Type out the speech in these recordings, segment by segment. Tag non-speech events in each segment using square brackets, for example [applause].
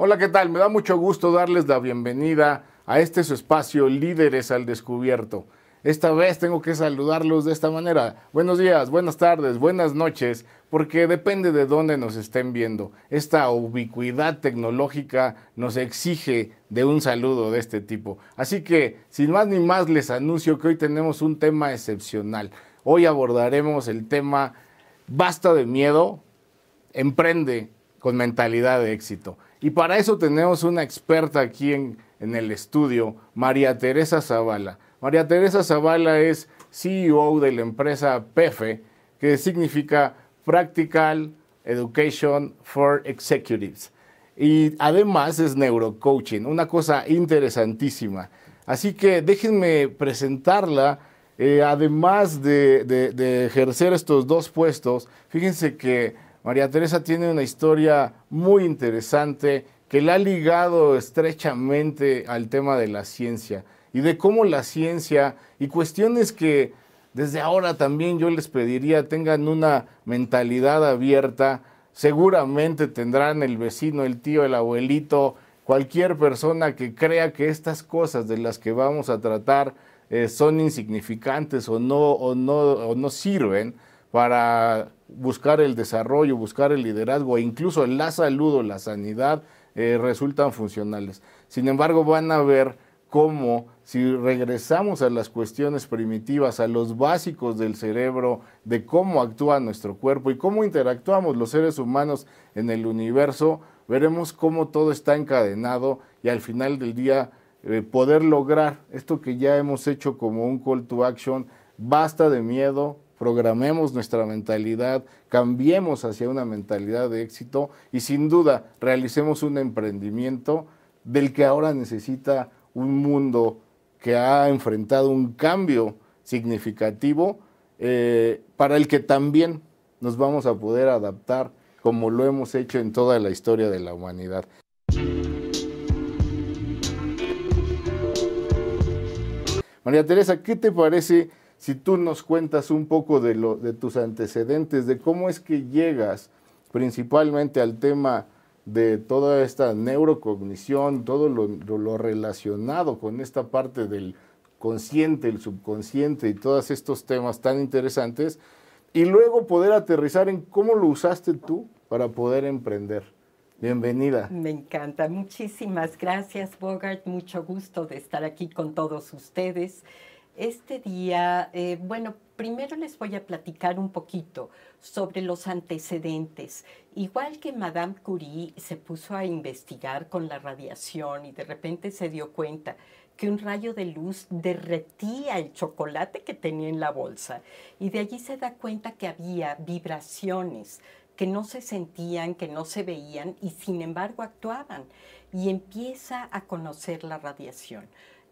Hola, ¿qué tal? Me da mucho gusto darles la bienvenida a este espacio Líderes al Descubierto. Esta vez tengo que saludarlos de esta manera. Buenos días, buenas tardes, buenas noches, porque depende de dónde nos estén viendo. Esta ubicuidad tecnológica nos exige de un saludo de este tipo. Así que, sin más ni más, les anuncio que hoy tenemos un tema excepcional. Hoy abordaremos el tema Basta de miedo, emprende con mentalidad de éxito. Y para eso tenemos una experta aquí en, el estudio, María Teresa Zavala. María Teresa Zavala es CEO de la empresa PEFE, que significa Practical Education for Executives. Y además es neurocoaching, una cosa interesantísima. Así que déjenme presentarla. Eh, además de ejercer estos dos puestos, fíjense que María Teresa tiene una historia muy interesante que la ha ligado estrechamente al tema de la ciencia y de cómo la ciencia y cuestiones que desde ahora también yo les pediría tengan una mentalidad abierta, seguramente tendrán el vecino, el tío, el abuelito, cualquier persona que crea que estas cosas de las que vamos a tratar eh, son insignificantes o no, o no, o no sirven para buscar el desarrollo, buscar el liderazgo e incluso la salud o la sanidad eh, resultan funcionales. Sin embargo, van a ver cómo si regresamos a las cuestiones primitivas, a los básicos del cerebro, de cómo actúa nuestro cuerpo y cómo interactuamos los seres humanos en el universo, veremos cómo todo está encadenado y al final del día eh, poder lograr esto que ya hemos hecho como un call to action, basta de miedo, programemos nuestra mentalidad, cambiemos hacia una mentalidad de éxito y sin duda realicemos un emprendimiento del que ahora necesita un mundo que ha enfrentado un cambio significativo eh, para el que también nos vamos a poder adaptar como lo hemos hecho en toda la historia de la humanidad. María Teresa, ¿qué te parece si tú nos cuentas un poco de, lo, de tus antecedentes, de cómo es que llegas principalmente al tema de toda esta neurocognición, todo lo, lo, relacionado con esta parte del consciente, el subconsciente y todos estos temas tan interesantes, y luego poder aterrizar en cómo lo usaste tú para poder emprender. Bienvenida. Me encanta. Muchísimas gracias, Bogart. Mucho gusto de estar aquí con todos ustedes. Este día, eh, bueno, primero les voy a platicar un poquito sobre los antecedentes. Igual que Madame Curie se puso a investigar con la radiación y de repente se dio cuenta que un rayo de luz derretía el chocolate que tenía en la bolsa y de allí se da cuenta que había vibraciones que no se sentían, que no se veían y sin embargo actuaban y empieza a conocer la radiación.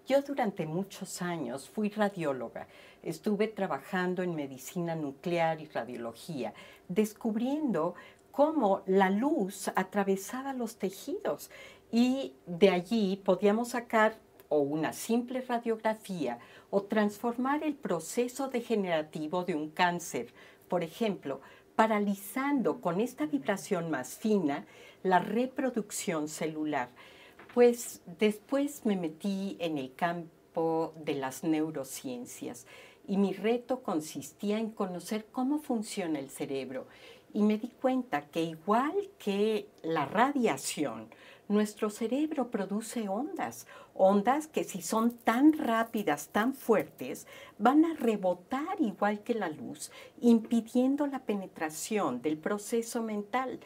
Yo durante muchos años fui radióloga, estuve trabajando en medicina nuclear y radiología, descubriendo cómo la luz atravesaba los tejidos y de allí podíamos sacar o una simple radiografía o transformar el proceso degenerativo de un cáncer, por ejemplo, paralizando con esta vibración más fina la reproducción celular. Pues después me metí en el campo de las neurociencias y mi reto consistía en conocer cómo funciona el cerebro y me di cuenta que igual que la radiación, nuestro cerebro produce ondas, ondas que si son tan rápidas, tan fuertes, van a rebotar igual que la luz, impidiendo la penetración del proceso mental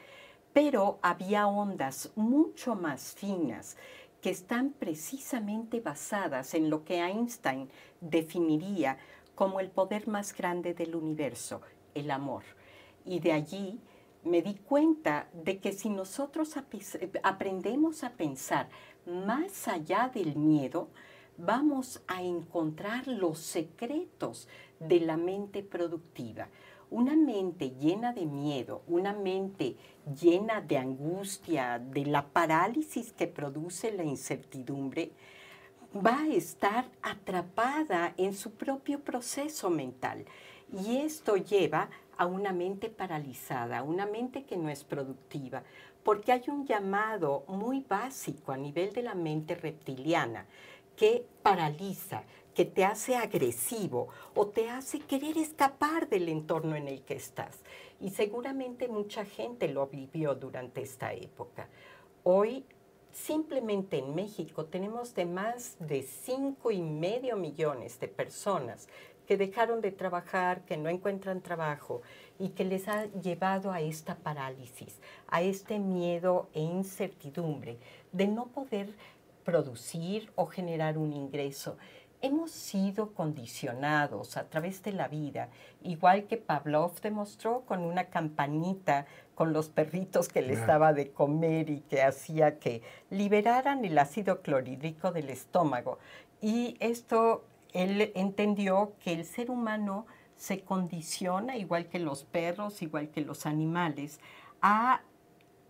pero había ondas mucho más finas que están precisamente basadas en lo que Einstein definiría como el poder más grande del universo, el amor. Y de allí me di cuenta de que si nosotros aprendemos a pensar más allá del miedo, vamos a encontrar los secretos de la mente productiva. Una mente llena de miedo, una mente llena de angustia, de la parálisis que produce la incertidumbre, va a estar atrapada en su propio proceso mental. Y esto lleva a una mente paralizada, una mente que no es productiva, porque hay un llamado muy básico a nivel de la mente reptiliana que paraliza, que te hace agresivo o te hace querer escapar del entorno en el que estás. Y seguramente mucha gente lo vivió durante esta época. Hoy simplemente en México tenemos de más de cinco y medio millones de personas que dejaron de trabajar, que no encuentran trabajo y que les ha llevado a esta parálisis, a este miedo e incertidumbre de no poder producir o generar un ingreso. Hemos sido condicionados a través de la vida, igual que Pavlov demostró con una campanita con los perritos que le estaba de comer y que hacía que liberaran el ácido clorhídrico del estómago. Y esto, él entendió que el ser humano se condiciona, igual que los perros, igual que los animales, a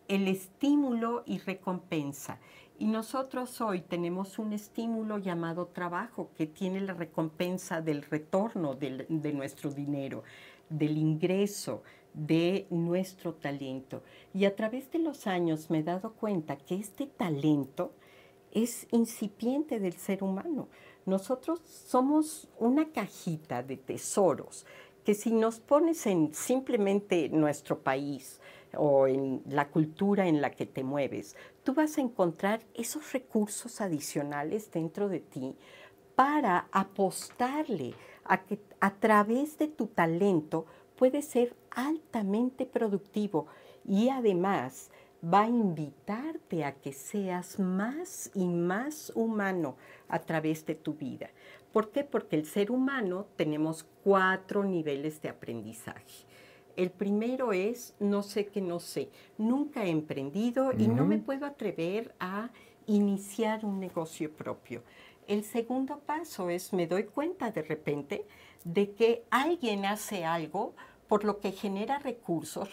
el estímulo y recompensa. Y nosotros hoy tenemos un estímulo llamado trabajo que tiene la recompensa del retorno de nuestro dinero, del ingreso, de nuestro talento. Y a través de los años me he dado cuenta que este talento es incipiente del ser humano. Nosotros somos una cajita de tesoros que si nos pones en simplemente nuestro país, o en la cultura en la que te mueves, tú vas a encontrar esos recursos adicionales dentro de ti para apostarle a que a través de tu talento puedes ser altamente productivo y además va a invitarte a que seas más y más humano a través de tu vida. ¿Por qué? Porque el ser humano tenemos cuatro niveles de aprendizaje. El primero es no sé que no sé. Nunca he emprendido y no me puedo atrever a iniciar un negocio propio. El segundo paso es me doy cuenta de repente de que alguien hace algo por lo que genera recursos,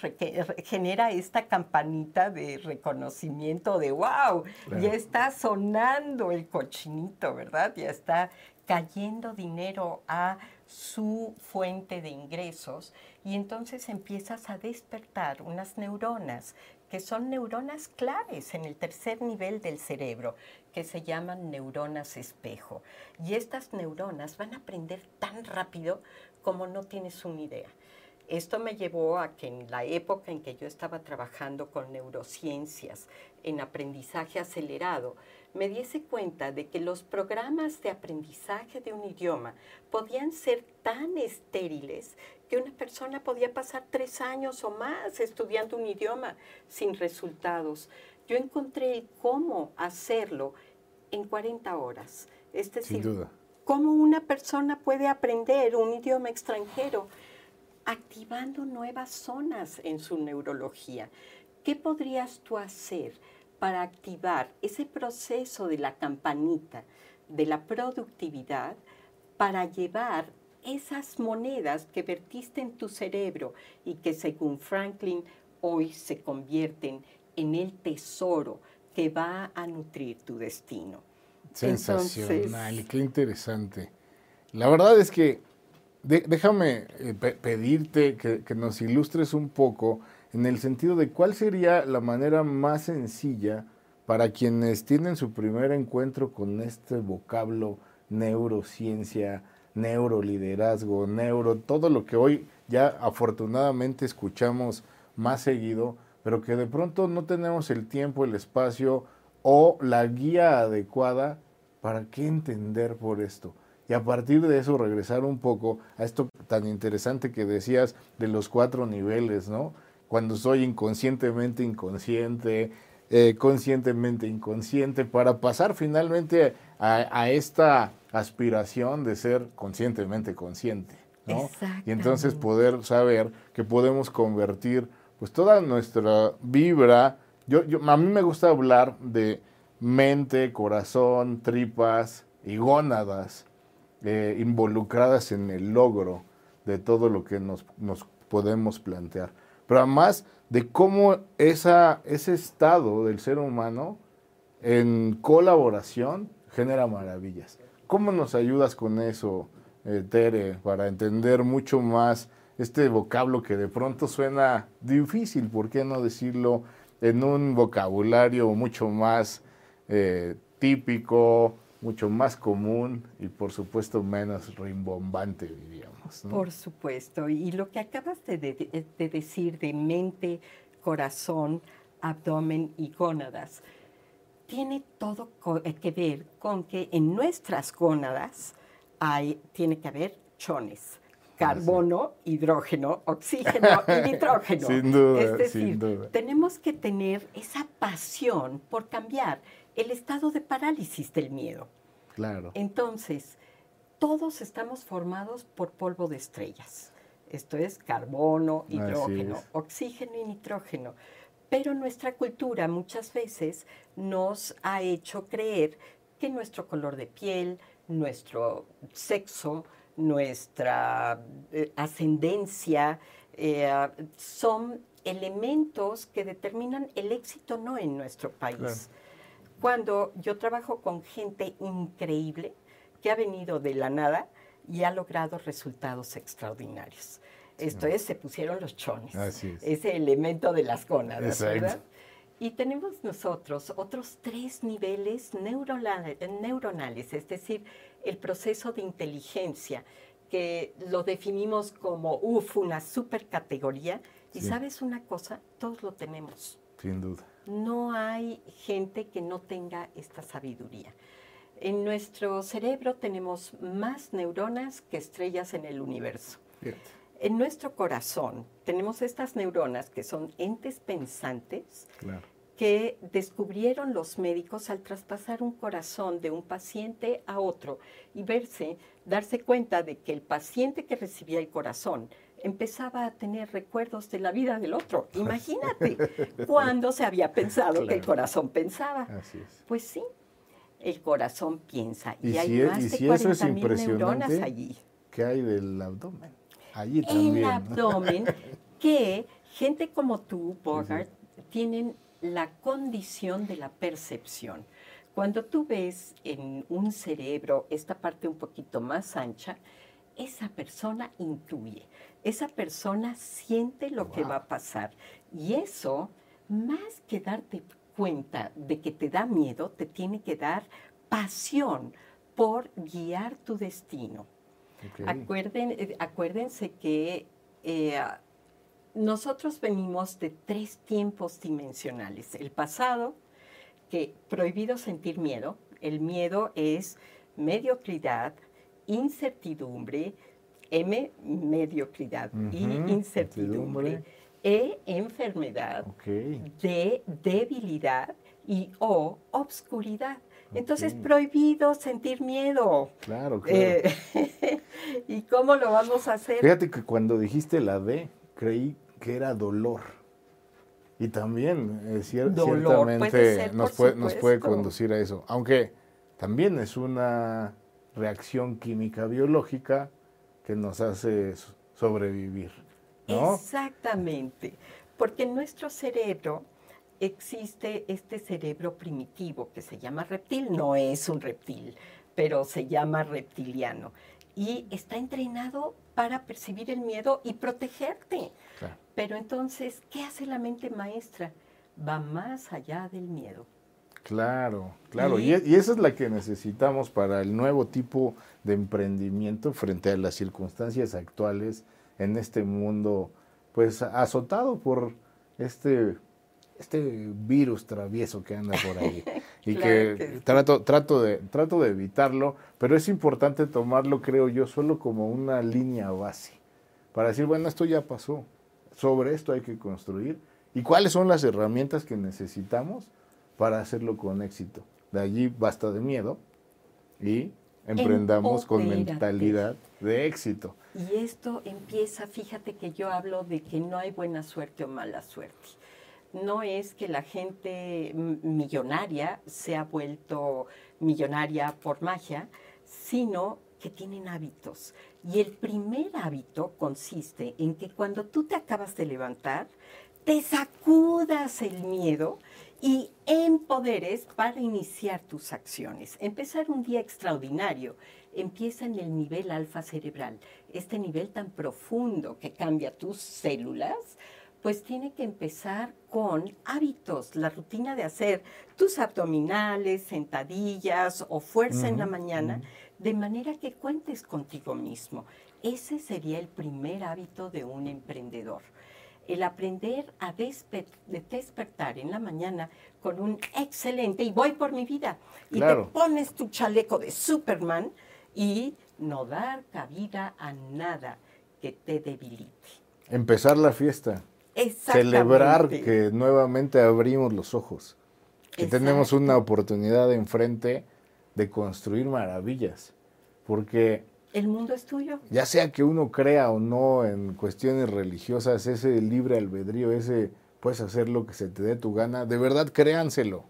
genera esta campanita de reconocimiento de, wow, ya está sonando el cochinito, ¿verdad? Ya está cayendo dinero a su fuente de ingresos y entonces empiezas a despertar unas neuronas que son neuronas claves en el tercer nivel del cerebro, que se llaman neuronas espejo. Y estas neuronas van a aprender tan rápido como no tienes una idea. Esto me llevó a que en la época en que yo estaba trabajando con neurociencias, en aprendizaje acelerado, me diese cuenta de que los programas de aprendizaje de un idioma podían ser tan estériles que una persona podía pasar tres años o más estudiando un idioma sin resultados. Yo encontré cómo hacerlo en 40 horas. Es decir, cómo una persona puede aprender un idioma extranjero activando nuevas zonas en su neurología. ¿Qué podrías tú hacer para activar ese proceso de la campanita de la productividad para llevar esas monedas que vertiste en tu cerebro y que según Franklin hoy se convierten en el tesoro que va a nutrir tu destino? Sensacional, qué interesante. La verdad es que déjame eh, pedirte que, nos ilustres un poco en el sentido de cuál sería la manera más sencilla para quienes tienen su primer encuentro con este vocablo neurociencia, neuroliderazgo, neuro, todo lo que hoy ya afortunadamente escuchamos más seguido, pero que de pronto no tenemos el tiempo, el espacio o la guía adecuada para qué entender por esto y a partir de eso regresar un poco a esto tan interesante que decías de los cuatro niveles, ¿no? Cuando soy inconscientemente inconsciente, eh, conscientemente inconsciente, para pasar finalmente a, esta aspiración de ser conscientemente consciente, ¿no? Y entonces poder saber que podemos convertir pues toda nuestra vibra, yo, yo, a mí me gusta hablar de mente, corazón, tripas y gónadas, eh, involucradas en el logro de todo lo que nos, podemos plantear. Pero además de cómo esa, ese estado del ser humano en colaboración genera maravillas. ¿Cómo nos ayudas con eso, eh, Tere, para entender mucho más este vocablo que de pronto suena difícil, ¿por qué no decirlo en un vocabulario mucho más eh, típico, mucho más común y por supuesto menos rimbombante, diríamos. Por supuesto, y lo que acabas de, de decir de mente, corazón, abdomen y gónadas, tiene todo eh, que ver con que en nuestras gónadas hay, tiene que haber chones carbono, hidrógeno, oxígeno y [laughs] nitrógeno. Sin duda, es decir, sin duda. tenemos que tener esa pasión por cambiar el estado de parálisis del miedo. Claro. Entonces, todos estamos formados por polvo de estrellas. Esto es carbono, hidrógeno, oxígeno y nitrógeno. Pero nuestra cultura muchas veces nos ha hecho creer que nuestro color de piel, nuestro sexo, nuestra eh, ascendencia, eh, son elementos que determinan el éxito no en nuestro país. Cuando yo trabajo con gente increíble que ha venido de la nada y ha logrado resultados extraordinarios. Esto es, se pusieron los chones. Ese elemento de las gónadas, ¿verdad? Y tenemos nosotros otros tres niveles neuronales, es decir, el proceso de inteligencia, que lo definimos como, uff, una supercategoría. Y sabes una cosa, todos lo tenemos. Sin duda. No hay gente que no tenga esta sabiduría. En nuestro cerebro tenemos más neuronas que estrellas en el universo. En nuestro corazón tenemos estas neuronas que son entes pensantes que descubrieron los médicos al traspasar un corazón de un paciente a otro y verse, darse cuenta de que el paciente que recibía el corazón empezaba a tener recuerdos de la vida del otro. [laughs] Imagínate cuando se había pensado que el corazón pensaba. Así es. Pues sí, el corazón piensa y, hay más de 40 mil neuronas allí. ¿Qué hay del abdomen? Allí también. El abdomen [laughs] que gente como tú, Bogart, tienen la condición de la percepción. Cuando tú ves en un cerebro esta parte un poquito más ancha, esa persona intuye, esa persona siente lo que va a pasar. Y eso, más que darte cuenta de que te da miedo, te tiene que dar pasión por guiar tu destino. Eh, acuérdense que eh, nosotros venimos de tres tiempos dimensionales. El pasado, que prohibido sentir miedo. El miedo es mediocridad, incertidumbre, M, mediocridad y incertidumbre. E, enfermedad. D, debilidad. Y O, obscuridad. Entonces, prohibido sentir miedo. Claro, claro. Eh, [laughs] ¿Y cómo lo vamos a hacer? Fíjate que cuando dijiste la D, creí que era dolor. Y también, eh, ciertamente, nos, puede, nos puede conducir a eso. Aunque también es una reacción química biológica que nos hace sobrevivir. Exactamente. Porque nuestro cerebro existe este cerebro primitivo que se llama reptil. No es un reptil, pero se llama reptiliano. Y está entrenado para percibir el miedo y protegerte. Pero entonces, ¿qué hace la mente maestra? Va más allá del miedo. Claro, claro. Y, esa es la que necesitamos para el nuevo tipo de emprendimiento frente a las circunstancias actuales en este mundo, pues azotado por este, este virus travieso que anda por ahí. [laughs] y que, trato, trato, de, trato de evitarlo, pero es importante tomarlo, creo yo, solo como una línea base. Para decir, bueno, esto ya pasó sobre esto hay que construir y cuáles son las herramientas que necesitamos para hacerlo con éxito. De allí basta de miedo y emprendamos con mentalidad de éxito. Y esto empieza, fíjate que yo hablo de que no hay buena suerte o mala suerte. No es que la gente millonaria se ha vuelto millonaria por magia, sino que tienen hábitos. Y el primer hábito consiste en que cuando tú te acabas de levantar, te sacudas el miedo y empoderes para iniciar tus acciones. Empezar un día extraordinario empieza en el nivel alfa cerebral, este nivel tan profundo que cambia tus células, pues tiene que empezar con hábitos, la rutina de hacer tus abdominales, sentadillas o fuerza en la mañana, de manera que cuentes contigo mismo. Ese sería el primer hábito de un emprendedor. El aprender a despertar en la mañana con un excelente y voy por mi vida. Y te pones tu chaleco de Superman y no dar cabida a nada que te debilite. Empezar la fiesta. Celebrar que nuevamente abrimos los ojos. Que tenemos una oportunidad enfrente de construir maravillas. Porque... El mundo es tuyo. Ya sea que uno crea o no en cuestiones religiosas, ese libre albedrío, ese puedes hacer lo que se te dé tu gana, de verdad créanselo.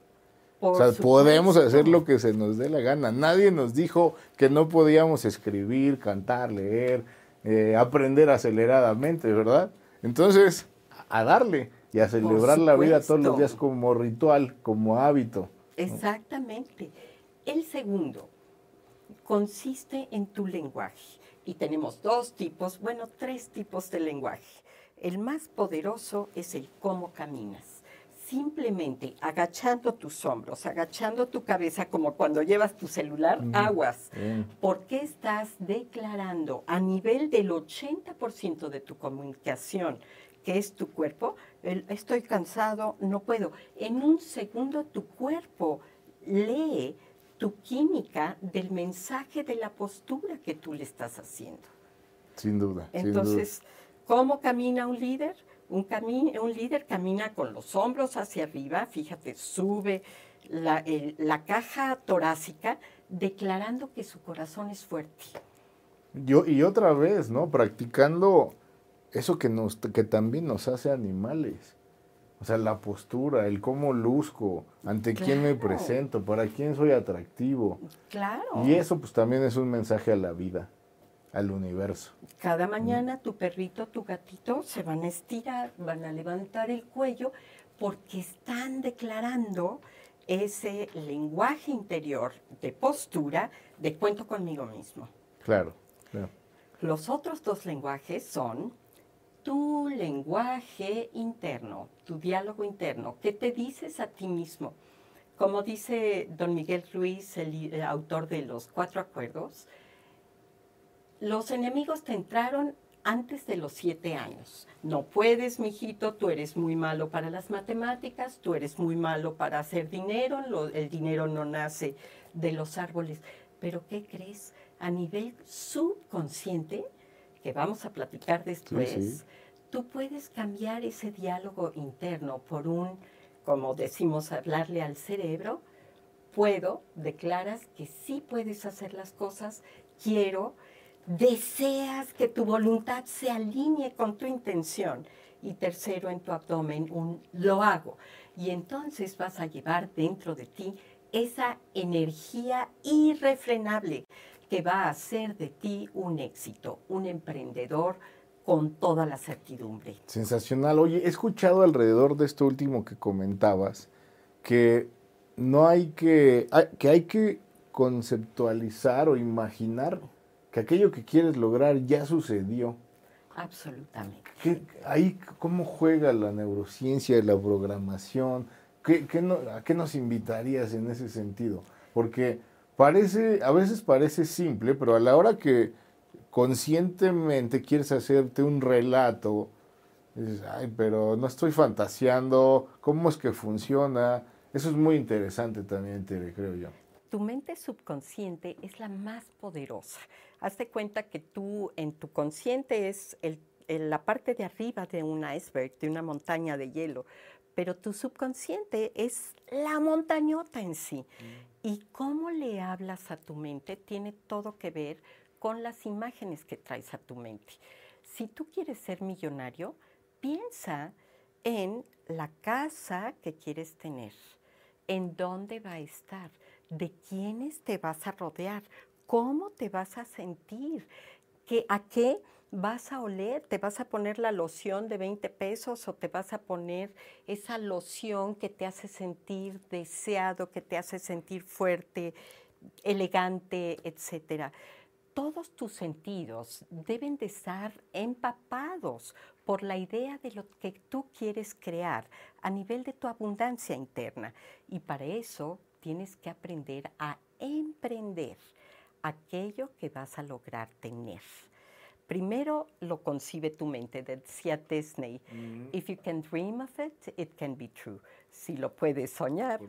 o sea, podemos hacer lo que se nos dé la gana. Nadie nos dijo que no podíamos escribir, cantar, leer, eh, aprender aceleradamente, ¿verdad? Entonces, a darle y a celebrar la vida todos los días como ritual, como hábito. Exactamente. El segundo consiste en tu lenguaje. Y tenemos dos tipos, bueno, tres tipos de lenguaje. El más poderoso es el cómo caminas. Simplemente agachando tus hombros, agachando tu cabeza como cuando llevas tu celular, aguas. Porque estás declarando a nivel del 80% de tu comunicación que es tu cuerpo, estoy cansado, no puedo. En un segundo tu cuerpo lee tu química del mensaje de la postura que tú le estás haciendo. Sin duda. Entonces, ¿cómo camina un líder? Un, un líder camina con los hombros hacia arriba, fíjate, sube la, la caja torácica declarando que su corazón es fuerte. Yo, y otra vez, ¿no? Practicando eso que, nos, que también nos hace animales. O sea, la postura, el cómo luzco, ante quién me presento, para quién soy atractivo. Claro. Y eso pues también es un mensaje a la vida, al universo. Cada mañana tu perrito, tu gatito se van a estirar, van a levantar el cuello porque están declarando ese lenguaje interior de postura de cuento conmigo mismo. Claro, claro. Los otros dos lenguajes son tu lenguaje interno, tu diálogo interno, ¿qué te dices a ti mismo? Como dice don Miguel Ruiz, el, autor de los cuatro acuerdos, los enemigos te entraron antes de los siete años. No puedes, mijito, tú eres muy malo para las matemáticas, tú eres muy malo para hacer dinero, el dinero no nace de los árboles. Pero ¿qué crees? A nivel subconsciente, que vamos a platicar después, tú puedes cambiar ese diálogo interno por un, como decimos, hablarle al cerebro, puedo, declaras que sí puedes hacer las cosas, quiero, deseas que tu voluntad se alinee con tu intención. Y tercero, en tu abdomen, un lo hago. Y entonces vas a llevar dentro de ti esa energía irrefrenable que va a hacer de ti un éxito, un emprendedor con toda la certidumbre. Sensacional. Oye, he escuchado alrededor de esto último que comentabas que no hay que, que hay que conceptualizar o imaginar que aquello que quieres lograr ya sucedió. Absolutamente. ahí, ¿cómo juega la neurociencia, la programación? ¿Qué, ¿A qué nos invitarías en ese sentido? Porque parece, a veces parece simple, pero a la hora que conscientemente quieres hacerte un relato, dices, ay, pero no estoy fantaseando, ¿cómo es que funciona? Eso es muy interesante también, te creo yo. Tu mente subconsciente es la más poderosa. Hazte cuenta que tú, en tu consciente es la parte de arriba de un iceberg, de una montaña de hielo, pero tu subconsciente es la montañota en sí. Mm. Y cómo le hablas a tu mente tiene todo que ver con las imágenes que traes a tu mente. Si tú quieres ser millonario, piensa en la casa que quieres tener, en dónde va a estar, de quiénes te vas a rodear, cómo te vas a sentir, a qué vas a oler, te vas a poner la loción de 20 pesos o te vas a poner esa loción que te hace sentir deseado, que te hace sentir fuerte, elegante, etcétera. todos tus sentidos deben de estar empapados por la idea de lo que tú quieres crear a nivel de tu abundancia interna. Y para eso tienes que aprender a emprender aquello que vas a lograr tener. Primero lo concibe tu mente, decía Disney. If you can dream of it, it can be true. Si lo puedes soñar,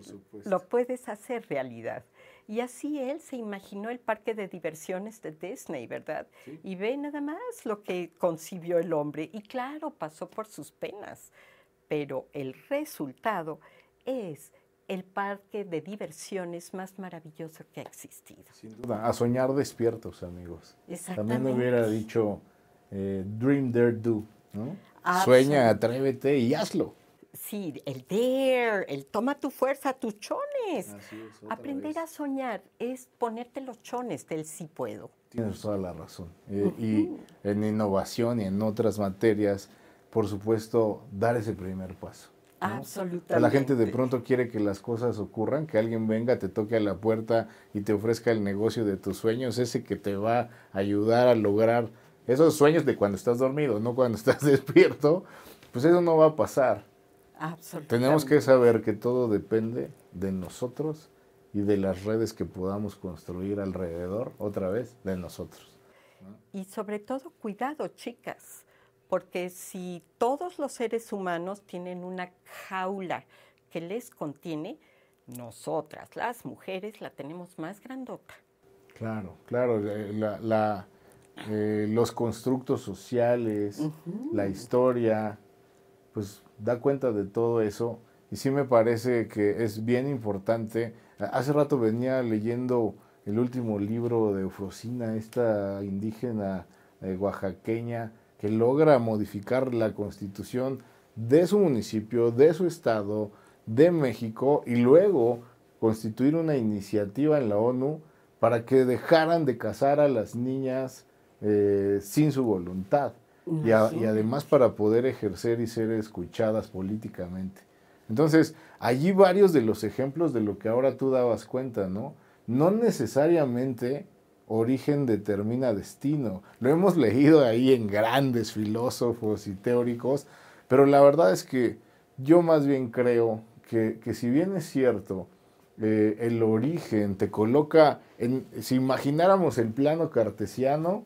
lo puedes hacer realidad. Y así él se imaginó el parque de diversiones de Disney, ¿verdad? Y ve nada más lo que concibió el hombre. Y claro, pasó por sus penas, pero el resultado es el parque de diversiones más maravilloso que ha existido. Sin duda, a soñar despiertos, amigos. También me hubiera dicho, eh, dream, dare, do. ¿no? Sueña, atrévete y hazlo. Sí, el dare, el toma tu fuerza, tus chones. Aprender a soñar es ponerte los chones del sí puedo. Tienes toda la razón. Eh, y en innovación y en otras materias, por supuesto, dar ese primer paso. Absolutamente. La gente de pronto quiere que las cosas ocurran, que alguien venga, te toque a la puerta y te ofrezca el negocio de tus sueños, ese que te va a ayudar a lograr esos sueños de cuando estás dormido, no cuando [laughs] estás despierto, pues eso no va a pasar. Absolutamente. Tenemos que saber que todo depende de nosotros y de las redes que podamos construir alrededor, otra vez, de nosotros. Y sobre todo, cuidado, chicas porque si todos los seres humanos tienen una jaula que les contiene, nosotras, las mujeres, la tenemos más grandota. Claro, claro, eh, eh, los constructos sociales, la historia, pues da cuenta de todo eso y sí me parece que es bien importante. Hace rato venía leyendo el último libro de Eufrosina, esta indígena eh, oaxaqueña, que logra modificar la constitución de su municipio, de su estado, de México y luego constituir una iniciativa en la ONU para que dejaran de casar a las niñas eh, sin su voluntad y, además para poder ejercer y ser escuchadas políticamente. Entonces, allí varios de los ejemplos de lo que ahora tú dabas cuenta, ¿no? No necesariamente origen determina destino. Lo hemos leído ahí en grandes filósofos y teóricos, pero la verdad es que yo más bien creo que, si bien es cierto, eh, el origen te coloca, en, si imagináramos el plano cartesiano,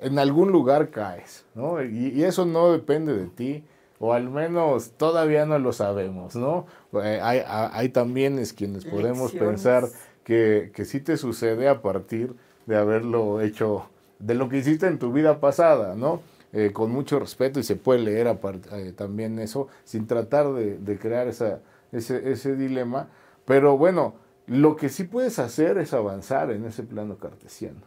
en algún lugar caes, ¿no? Y, eso no depende de ti, o al menos todavía no lo sabemos, ¿no? Eh, hay, también es quienes podemos pensar que, que sí te sucede a partir de haberlo hecho, de lo que hiciste en tu vida pasada, ¿no? Eh, con mucho respeto y se puede leer eh, también eso, sin tratar de, crear esa, ese, ese, dilema. Pero bueno, lo que sí puedes hacer es avanzar en ese plano cartesiano.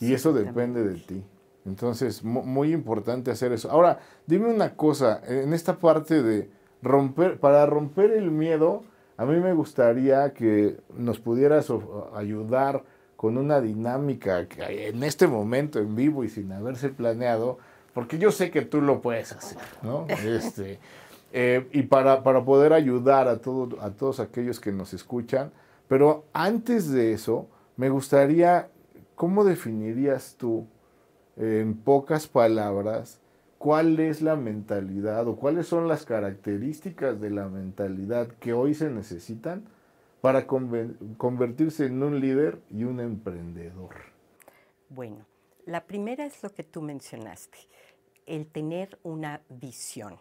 Y eso depende de ti. Entonces, muy importante hacer eso. Ahora, dime una cosa, en esta parte de romper, para romper el miedo, a mí me gustaría que nos pudieras ayudar con una dinámica que en este momento en vivo y sin haberse planeado, porque yo sé que tú lo puedes hacer, ¿no? [laughs] Este, eh, y para, para, poder ayudar a, a todos aquellos que nos escuchan. Pero antes de eso, me gustaría, ¿cómo definirías tú, en pocas palabras, cuál es la mentalidad o cuáles son las características de la mentalidad que hoy se necesitan para convertirse en un líder y un emprendedor? Bueno, la primera es lo que tú mencionaste, el tener una visión.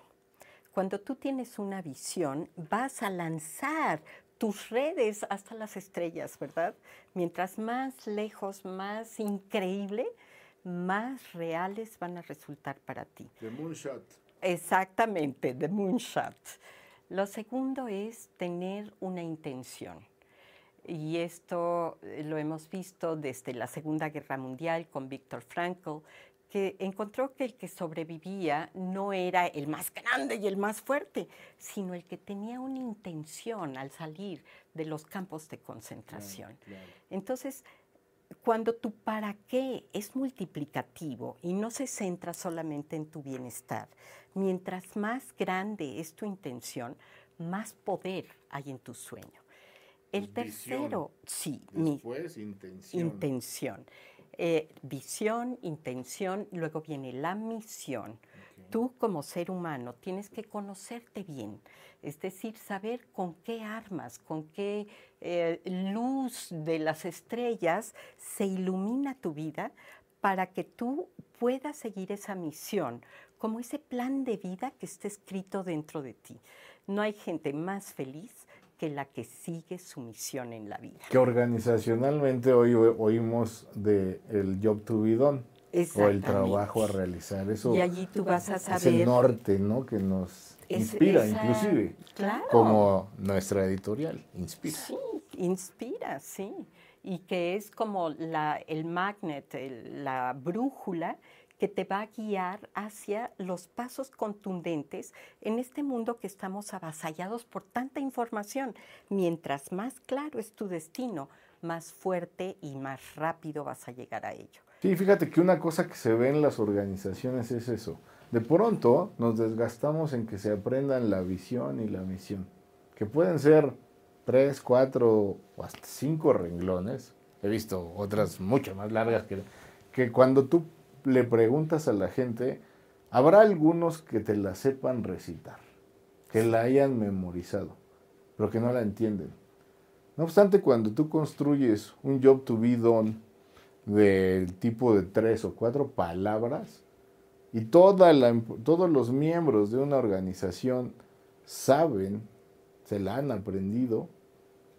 Cuando tú tienes una visión, vas a lanzar tus redes hasta las estrellas, ¿verdad? Mientras más lejos, más increíble, más reales van a resultar para ti. The moonshot. Exactamente, the moonshot. Lo segundo es tener una intención. Y esto eh, lo hemos visto desde la Segunda Guerra Mundial con Viktor Frankl, que encontró que el que sobrevivía no era el más grande y el más fuerte, sino el que tenía una intención al salir de los campos de concentración. Entonces, cuando tu para qué es multiplicativo y no se centra solamente en tu bienestar, mientras más grande es tu intención, más poder hay en tu sueño. El tercero, sí, Después, intención. intención. Eh, visión, intención, luego viene la misión. Tú como ser humano tienes que conocerte bien, es decir, saber con qué armas, con qué eh, luz de las estrellas se ilumina tu vida para que tú puedas seguir esa misión, como ese plan de vida que está escrito dentro de ti. No hay gente más feliz que la que sigue su misión en la vida. Organizacionalmente hoy oímos de el job to be done o el trabajo a realizar. Eso y allí tú vas a saber. Es el norte, ¿no? Que nos inspira, inclusive. Claro. Como nuestra editorial, inspira. Sí, inspira, sí. Y que es como la, el magnet, la brújula que te va a guiar hacia los pasos contundentes en este mundo que estamos avasallados por tanta información. Mientras más claro es tu destino, más fuerte y más rápido vas a llegar a ello. Sí, fíjate que una cosa que se ve en las organizaciones es eso. De pronto nos desgastamos en que se aprendan la visión y la misión, que pueden ser tres, cuatro o hasta cinco renglones. He visto otras mucho más largas que, que cuando tú le preguntas a la gente, habrá algunos que te la sepan recitar, que la hayan memorizado, pero que no la entienden. No obstante, cuando tú construyes un job to be done del tipo de tres o cuatro palabras, y la, todos los miembros de una organización saben, se la han aprendido,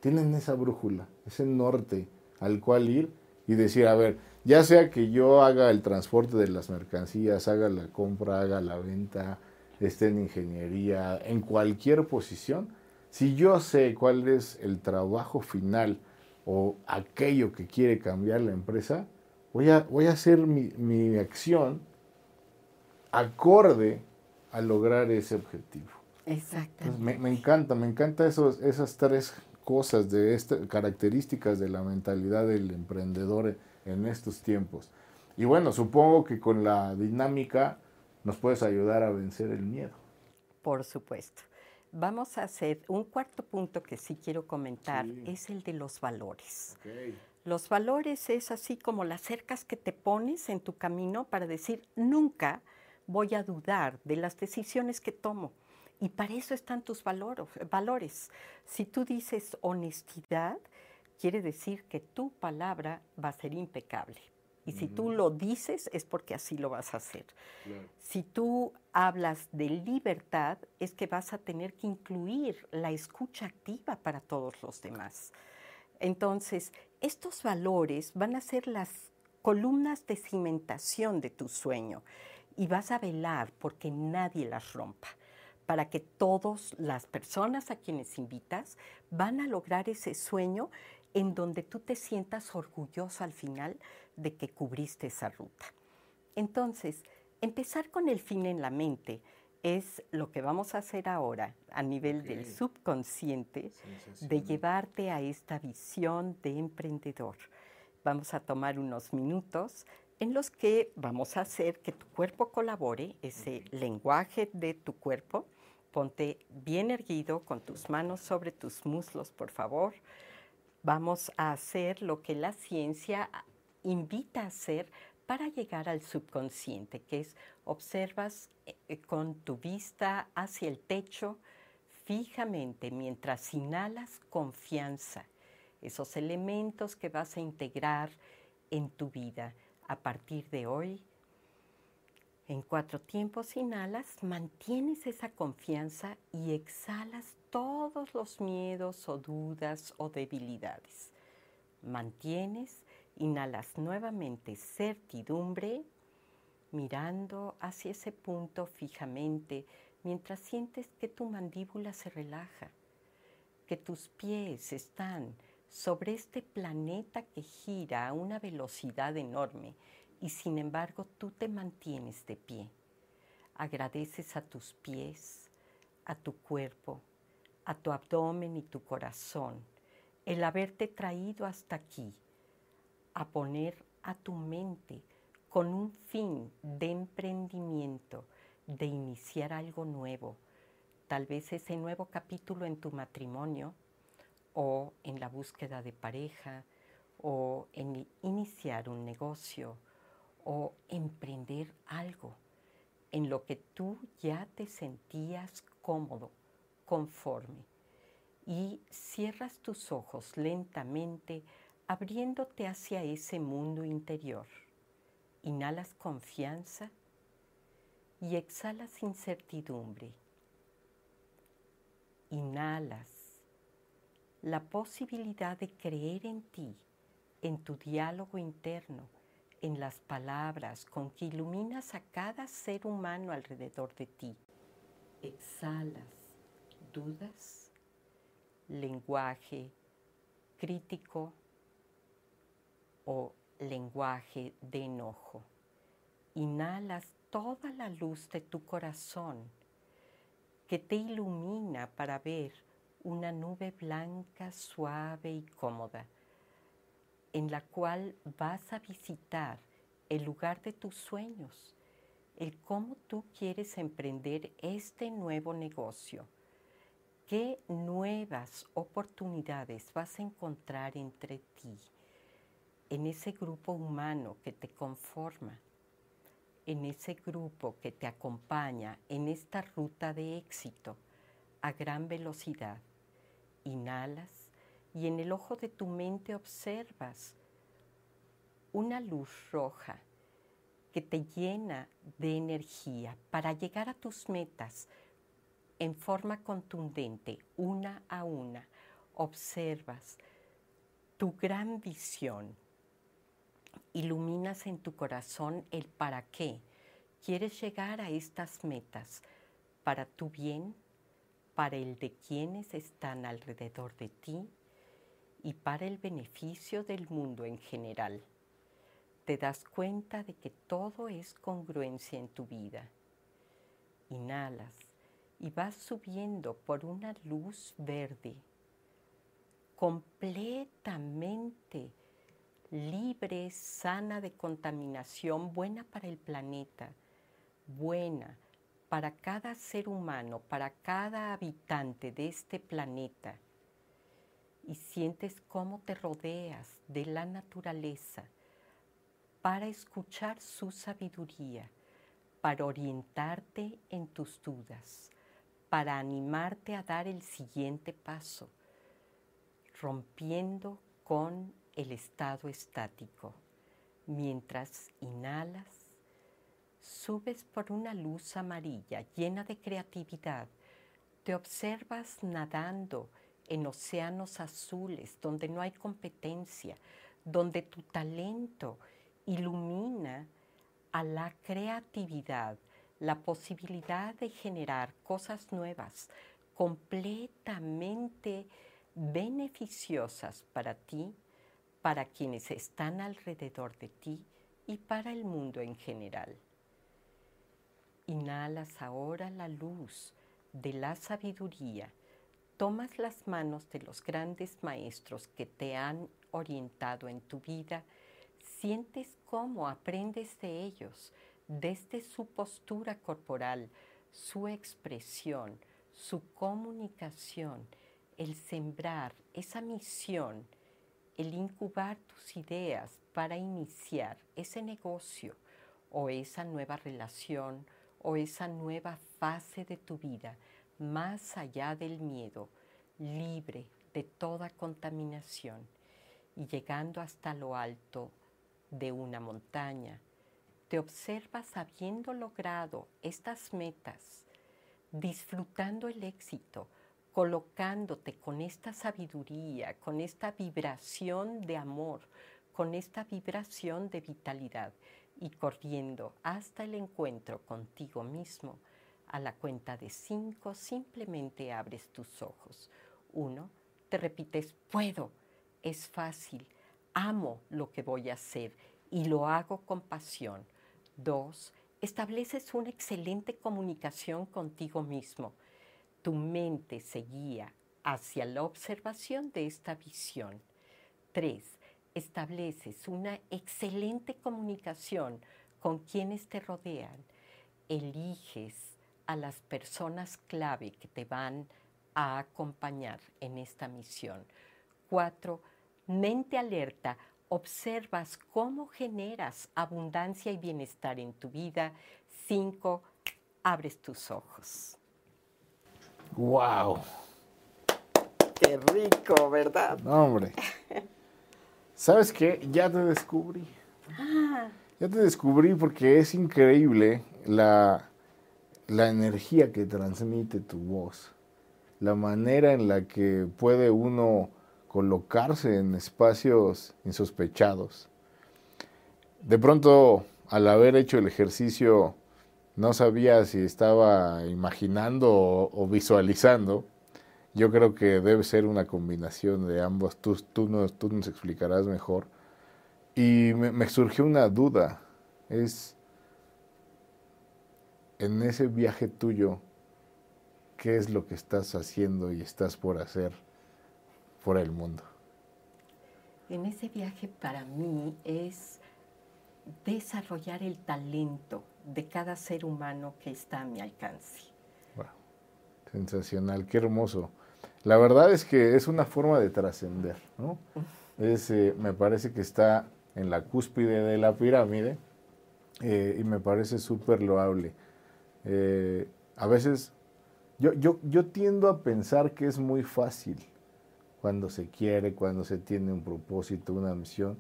tienen esa brújula, ese norte al cual ir y decir, a ver, ya sea que yo haga el transporte de las mercancías, haga la compra, haga la venta, esté en ingeniería, en cualquier posición, si yo sé cuál es el trabajo final o aquello que quiere cambiar la empresa, voy a, voy a hacer mi, acción acorde a lograr ese objetivo. Exactamente. Me, me, encanta, me encanta esos, esas tres cosas, de estas características de la mentalidad del emprendedor en estos tiempos. Y bueno, supongo que con la dinámica nos puedes ayudar a vencer el miedo. Por supuesto. Vamos a hacer un cuarto punto que sí quiero comentar, es el de los valores. Los valores es así como las cercas que te pones en tu camino para decir, nunca voy a dudar de las decisiones que tomo. Y para eso están tus valores. Si tú dices honestidad, quiere decir que tu palabra va a ser impecable. Y si tú lo dices es porque así lo vas a hacer. Si tú hablas de libertad es que vas a tener que incluir la escucha activa para todos los demás. Entonces, estos valores van a ser las columnas de cimentación de tu sueño y vas a velar porque nadie las rompa para que todas las personas a quienes invitas van a lograr ese sueño en donde tú te sientas orgulloso al final de que cubriste esa ruta. Entonces, empezar con el fin en la mente es lo que vamos a hacer ahora a nivel del subconsciente de llevarte a esta visión de emprendedor. Vamos a tomar unos minutos en los que vamos a hacer que tu cuerpo colabore, ese lenguaje de tu cuerpo. Ponte bien erguido con tus manos sobre tus muslos, por favor vamos a hacer lo que la ciencia invita a hacer para llegar al subconsciente, que es observas eh, con tu vista hacia el techo fijamente mientras inhalas confianza, esos elementos que vas a integrar en tu vida a partir de hoy. En cuatro tiempos inhalas, mantienes esa confianza y exhalas todos los miedos o dudas o debilidades. Mantienes, inhalas nuevamente certidumbre, mirando hacia ese punto fijamente mientras sientes que tu mandíbula se relaja, que tus pies están sobre este planeta que gira a una velocidad enorme y sin embargo tú te mantienes de pie. Agradeces a tus pies, a tu cuerpo, a tu abdomen y tu corazón el haberte traído hasta aquí, a poner a tu mente con un fin de emprendimiento, de iniciar algo nuevo, tal vez ese nuevo capítulo en tu matrimonio o en la búsqueda de pareja o en iniciar un negocio o emprender algo en lo que tú ya te sentías cómodo, conforme. Y cierras tus ojos lentamente, abriéndote hacia ese mundo interior. Inhalas confianza y exhalas incertidumbre. Inhalas la posibilidad de creer en ti, en tu diálogo interno, en las palabras con que iluminas a cada ser humano alrededor de ti. Exhalas dudas, lenguaje crítico o lenguaje de enojo. Inhalas toda la luz de tu corazón que te ilumina para ver una nube blanca, suave y cómoda en la cual vas a visitar el lugar de tus sueños, el cómo tú quieres emprender este nuevo negocio. ¿Qué nuevas oportunidades vas a encontrar entre ti, en ese grupo humano que te conforma, en ese grupo que te acompaña en esta ruta de éxito a gran velocidad? Inhalas y en el ojo de tu mente observas una luz roja que te llena de energía para llegar a tus metas en forma contundente, una a una. Observas tu gran visión. Iluminas en tu corazón el para qué quieres llegar a estas metas, para tu bien, para el de quienes están alrededor de ti y para el beneficio del mundo en general. Te das cuenta de que todo es congruencia en tu vida. Inhalas y vas subiendo por una luz verde, completamente libre, sana de contaminación, buena para el planeta, buena para cada ser humano, para cada habitante de este planeta. Y sientes cómo te rodeas de la naturaleza para escuchar su sabiduría, para orientarte en tus dudas, para animarte a dar el siguiente paso, rompiendo con el estado estático. Mientras inhalas, subes por una luz amarilla llena de creatividad, te observas nadando en océanos azules, donde no hay competencia, donde tu talento ilumina a la creatividad, la posibilidad de generar cosas nuevas, completamente beneficiosas para ti, para quienes están alrededor de ti y para el mundo en general. Inhalas ahora la luz de la sabiduría tomas las manos de los grandes maestros que te han orientado en tu vida, sientes cómo aprendes de ellos desde su postura corporal, su expresión, su comunicación, el sembrar esa misión, el incubar tus ideas para iniciar ese negocio o esa nueva relación o esa nueva fase de tu vida más allá del miedo, libre de toda contaminación y llegando hasta lo alto de una montaña, te observas habiendo logrado estas metas, disfrutando el éxito, colocándote con esta sabiduría, con esta vibración de amor, con esta vibración de vitalidad y corriendo hasta el encuentro contigo mismo a la cuenta de cinco simplemente abres tus ojos. Uno, te repites, puedo, es fácil, amo lo que voy a hacer y lo hago con pasión. Dos, estableces una excelente comunicación contigo mismo. Tu mente se guía hacia la observación de esta visión. Tres, estableces una excelente comunicación con quienes te rodean. Eliges a las personas clave que te van a acompañar en esta misión. Cuatro, Mente alerta, observas cómo generas abundancia y bienestar en tu vida. Cinco, abres tus ojos. ¡Wow! ¡Qué rico, ¿verdad? No, hombre. ¿Sabes qué? Ya te descubrí. Ah, Ya te descubrí porque es increíble la, la energía que transmite tu voz, la manera en la que puede uno colocarse en espacios insospechados. De pronto, al haber hecho el ejercicio, no sabía si estaba imaginando o, visualizando. Yo creo que debe ser una combinación de ambos. Tú, tú, nos, tú nos explicarás mejor. Y me, me surgió una duda. Es en ese viaje tuyo, ¿qué es lo que estás haciendo y estás por hacer por el mundo? en ese viaje para mí es desarrollar el talento de cada ser humano que está a mi alcance. Wow, sensacional, qué hermoso. La verdad es que es una forma de trascender, ¿no? Es, eh, me parece que está en la cúspide de la pirámide eh, y me parece súper loable. Eh, a veces yo, yo, yo tiendo a pensar que es muy fácil cuando se quiere, cuando se tiene un propósito, una misión.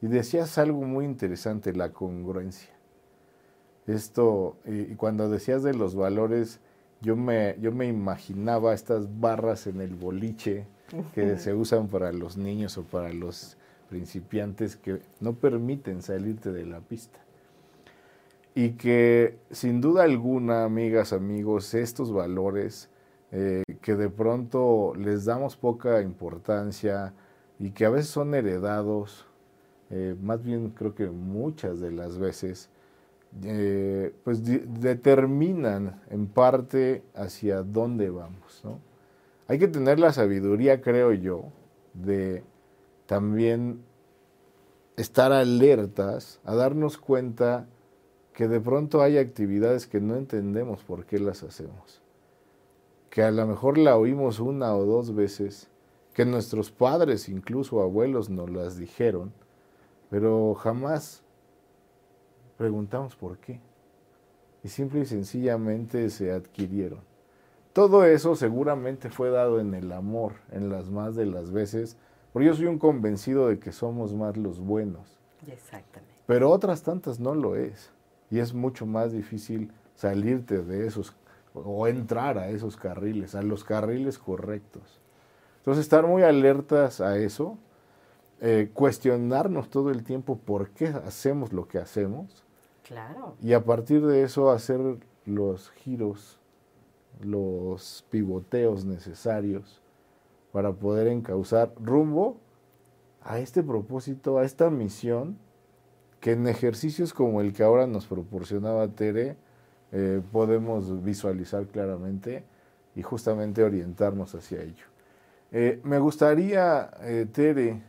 Y decías algo muy interesante, la congruencia. Esto, y, cuando decías de los valores, yo me, yo me imaginaba estas barras en el boliche que se usan para los niños o para los principiantes que no permiten salirte de la pista. Y que sin duda alguna, amigas, amigos, estos valores eh, que de pronto les damos poca importancia y que a veces son heredados, eh, más bien creo que muchas de las veces, eh, pues de- determinan en parte hacia dónde vamos. Hay que tener la sabiduría, creo yo, de también estar alertas a darnos cuenta que de pronto hay actividades que no entendemos por qué las hacemos. Que a lo mejor la oímos una o dos veces, que nuestros padres, incluso abuelos, nos las dijeron, pero jamás preguntamos por qué. Y simple y sencillamente se adquirieron. Todo eso seguramente fue dado en el amor, en las más de las veces, porque yo soy un convencido de que somos más los buenos, Exactamente. pero otras tantas no lo es. Y es mucho más difícil salirte de esos o entrar a esos carriles, a los carriles correctos. Entonces, estar muy alertas a eso, eh, cuestionarnos todo el tiempo por qué hacemos lo que hacemos Claro. y a partir de eso hacer los giros, los pivoteos necesarios para poder encauzar rumbo a este propósito, a esta misión, que en ejercicios como el que ahora nos proporcionaba Tere, eh, podemos visualizar claramente y justamente orientarnos hacia ello. Eh, me gustaría, eh, Tere,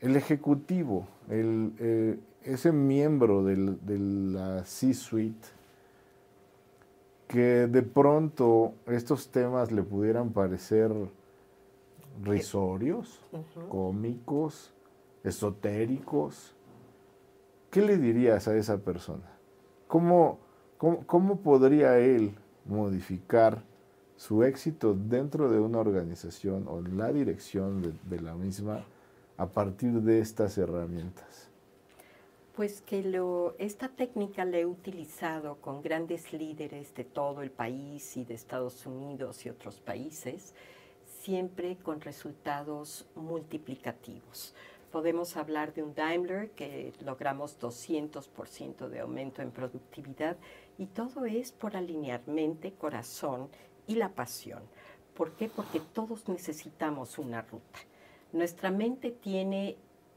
el ejecutivo, el, ese miembro del- de la C-Suite, que de pronto estos temas le pudieran parecer risorios, cómicos, esotéricos, ¿qué le dirías a esa persona? ¿Cómo, cómo, podría él modificar su éxito dentro de una organización o la dirección de, la misma a partir de estas herramientas? Pues que esta técnica la he utilizado con grandes líderes de todo el país y de Estados Unidos y otros países, siempre con resultados multiplicativos. Podemos hablar de un Daimler que logramos 200% de aumento en productividad y todo es por alinear mente, corazón y la pasión. ¿Por qué? Porque todos necesitamos una ruta. Nuestra mente tiene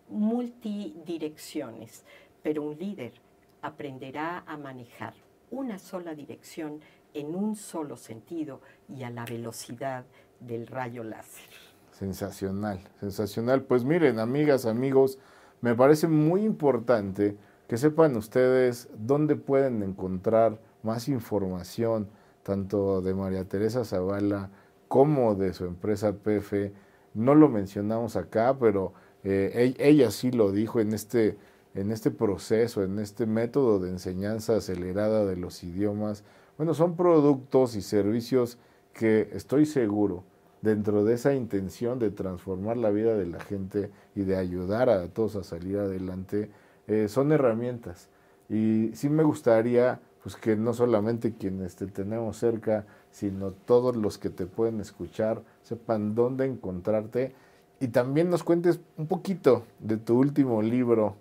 multidirecciones, pero un líder aprenderá a manejar una sola dirección en un solo sentido y a la velocidad del rayo láser. Sensacional, sensacional. Pues miren, amigas, amigos, me parece muy importante que sepan ustedes dónde pueden encontrar más información, tanto de María Teresa Zavala como de su empresa PF. No lo mencionamos acá, pero eh, ella sí lo dijo en este, en este proceso, en este método de enseñanza acelerada de los idiomas. Bueno, son productos y servicios que estoy seguro, dentro de esa intención de transformar la vida de la gente y de ayudar a todos a salir adelante, eh, son herramientas. Y sí me gustaría pues que no solamente quienes te tenemos cerca, sino todos los que te pueden escuchar, sepan dónde encontrarte y también nos cuentes un poquito de tu último libro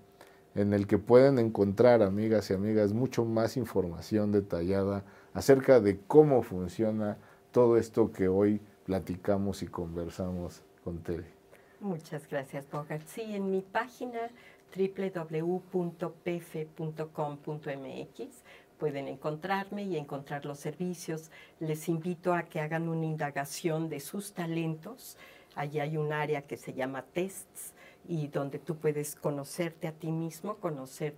en el que pueden encontrar, amigas y amigas, mucho más información detallada acerca de cómo funciona todo esto que hoy platicamos y conversamos con Tere. Muchas gracias, Bogart. Sí, en mi página www.pf.com.mx pueden encontrarme y encontrar los servicios. Les invito a que hagan una indagación de sus talentos. Allí hay un área que se llama tests y donde tú puedes conocerte a ti mismo, conocer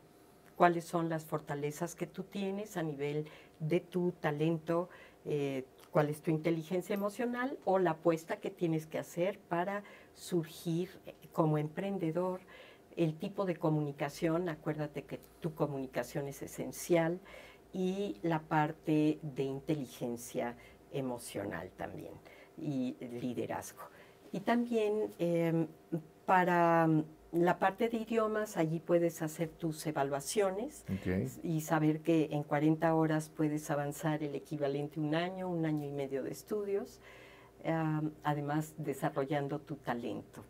cuáles son las fortalezas que tú tienes a nivel de tu talento, eh, cuál es tu inteligencia emocional o la apuesta que tienes que hacer para surgir eh, como emprendedor. El tipo de comunicación, acuérdate que tu comunicación es esencial y la parte de inteligencia emocional también y liderazgo. Y también em, para la parte de idiomas, allí puedes hacer tus evaluaciones y saber que en 40 horas puedes avanzar el equivalente a un año, un año y medio de estudios, además desarrollando tu talento.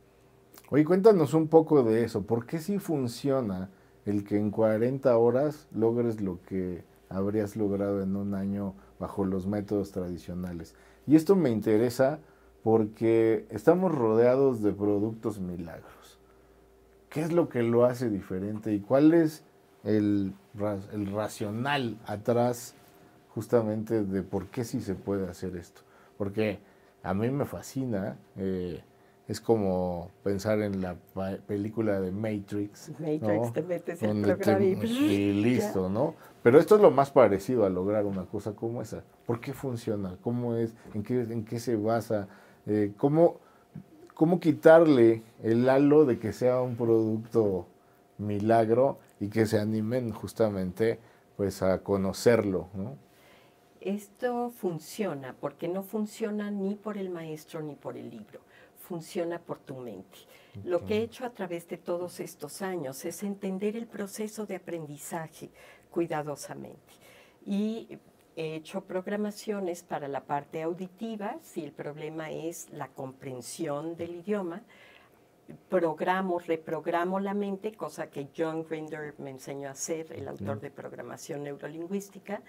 Oye, cuéntanos un poco de eso. ¿Por qué sí funciona el que en 40 horas logres lo que habrías logrado en un año bajo los métodos tradicionales? Y esto me interesa porque estamos rodeados de productos milagros ¿Qué es lo que lo hace diferente y cuál es el, racional atrás justamente de por qué sí se puede hacer esto? Porque a mí me fascina, eh, es como pensar en la película de Matrix. Matrix, te metes el programa y, [laughs] listo, ¿no? Pero esto es lo más parecido a lograr una cosa como esa. ¿Por qué funciona? ¿Cómo es? ¿En qué, en qué se basa? Eh, ¿Cómo cómo quitarle el halo de que sea un producto milagro y que se animen justamente pues a conocerlo, ¿no? Esto funciona porque no funciona ni por el maestro ni por el libro, funciona por tu mente. Lo que he hecho a través de todos estos años es entender el proceso de aprendizaje cuidadosamente y He hecho programaciones para la parte auditiva, si el problema es la comprensión del idioma. Programo, reprogramo la mente, cosa que John Grinder me enseñó a hacer, el autor de programación neurolingüística,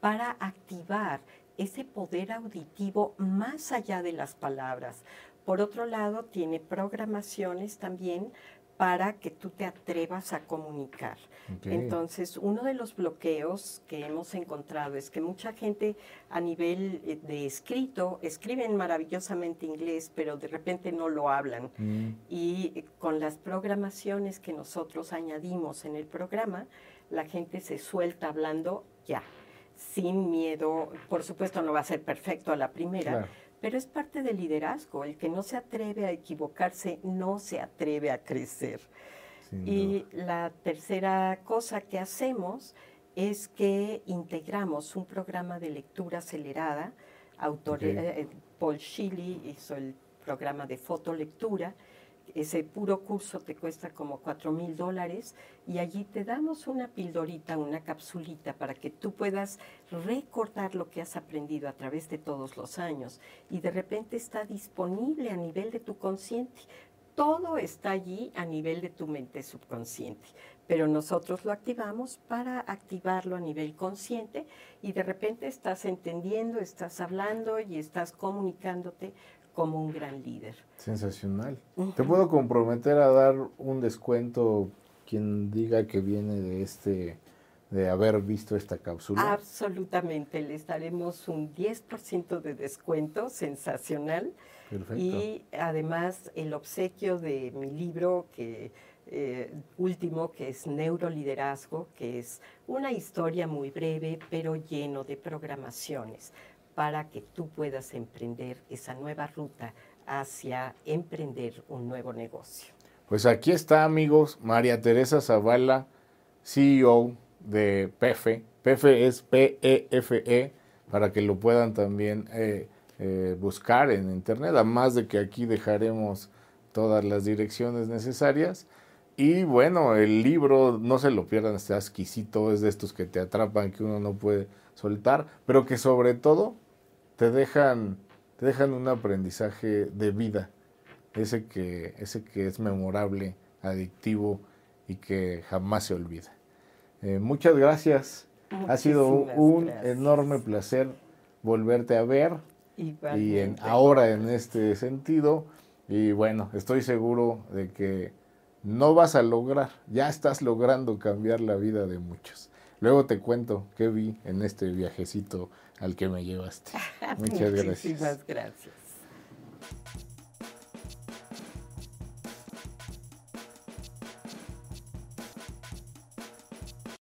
para activar ese poder auditivo más allá de las palabras. Por otro lado, tiene programaciones también para que tú te atrevas a comunicar. Entonces, uno de los bloqueos que hemos encontrado es que mucha gente a nivel eh, de escrito escriben maravillosamente inglés, pero de repente no lo hablan. Mm. Y eh, con las programaciones que nosotros añadimos en el programa, la gente se suelta hablando ya, sin miedo. Por supuesto, no va a ser perfecto a la primera. Pero es parte del liderazgo. El que no se atreve a equivocarse no se atreve a crecer. y la tercera cosa que hacemos es que integramos un programa de lectura acelerada. Autor, eh, Paul Shilly hizo el programa de fotolectura ese puro curso te cuesta como cuatro mil dólares y allí te damos una pildorita, una capsulita para que tú puedas recordar lo que has aprendido a través de todos los años y de repente está disponible a nivel de tu consciente. Todo está allí a nivel de tu mente subconsciente, pero nosotros lo activamos para activarlo a nivel consciente y de repente estás entendiendo, estás hablando y estás comunicándote como un gran líder. Sensacional. ¿Te puedo comprometer a dar un descuento quien diga que viene de este de haber visto esta cápsula? Absolutamente, les daremos un 10% de descuento, sensacional. Perfecto. Y además el obsequio de mi libro que eh, último, que es Neuroliderazgo, que es una historia muy breve, pero lleno de programaciones para que tú puedas emprender esa nueva ruta hacia emprender un nuevo negocio. Pues aquí está, amigos, María Teresa Zavala, CEO de PEFE. PEFE es P-E-F-E, e, para que lo puedan también eh, eh, buscar en internet, además de que aquí dejaremos todas las direcciones necesarias. Y bueno, el libro, no se lo pierdan, está exquisito, es de estos que te atrapan, que uno no puede soltar, pero que sobre todo te dejan, te dejan un aprendizaje de vida, ese que, ese que es memorable, adictivo y que jamás se olvida. Eh, muchas gracias. ha sido un enorme placer volverte a ver y en, ahora en este sentido. Y bueno, estoy seguro de que no vas a lograr, ya estás logrando cambiar la vida de muchos. Luego te cuento qué vi en este viajecito al que me llevaste. [laughs] Muchas gracias. Muchísimas gracias.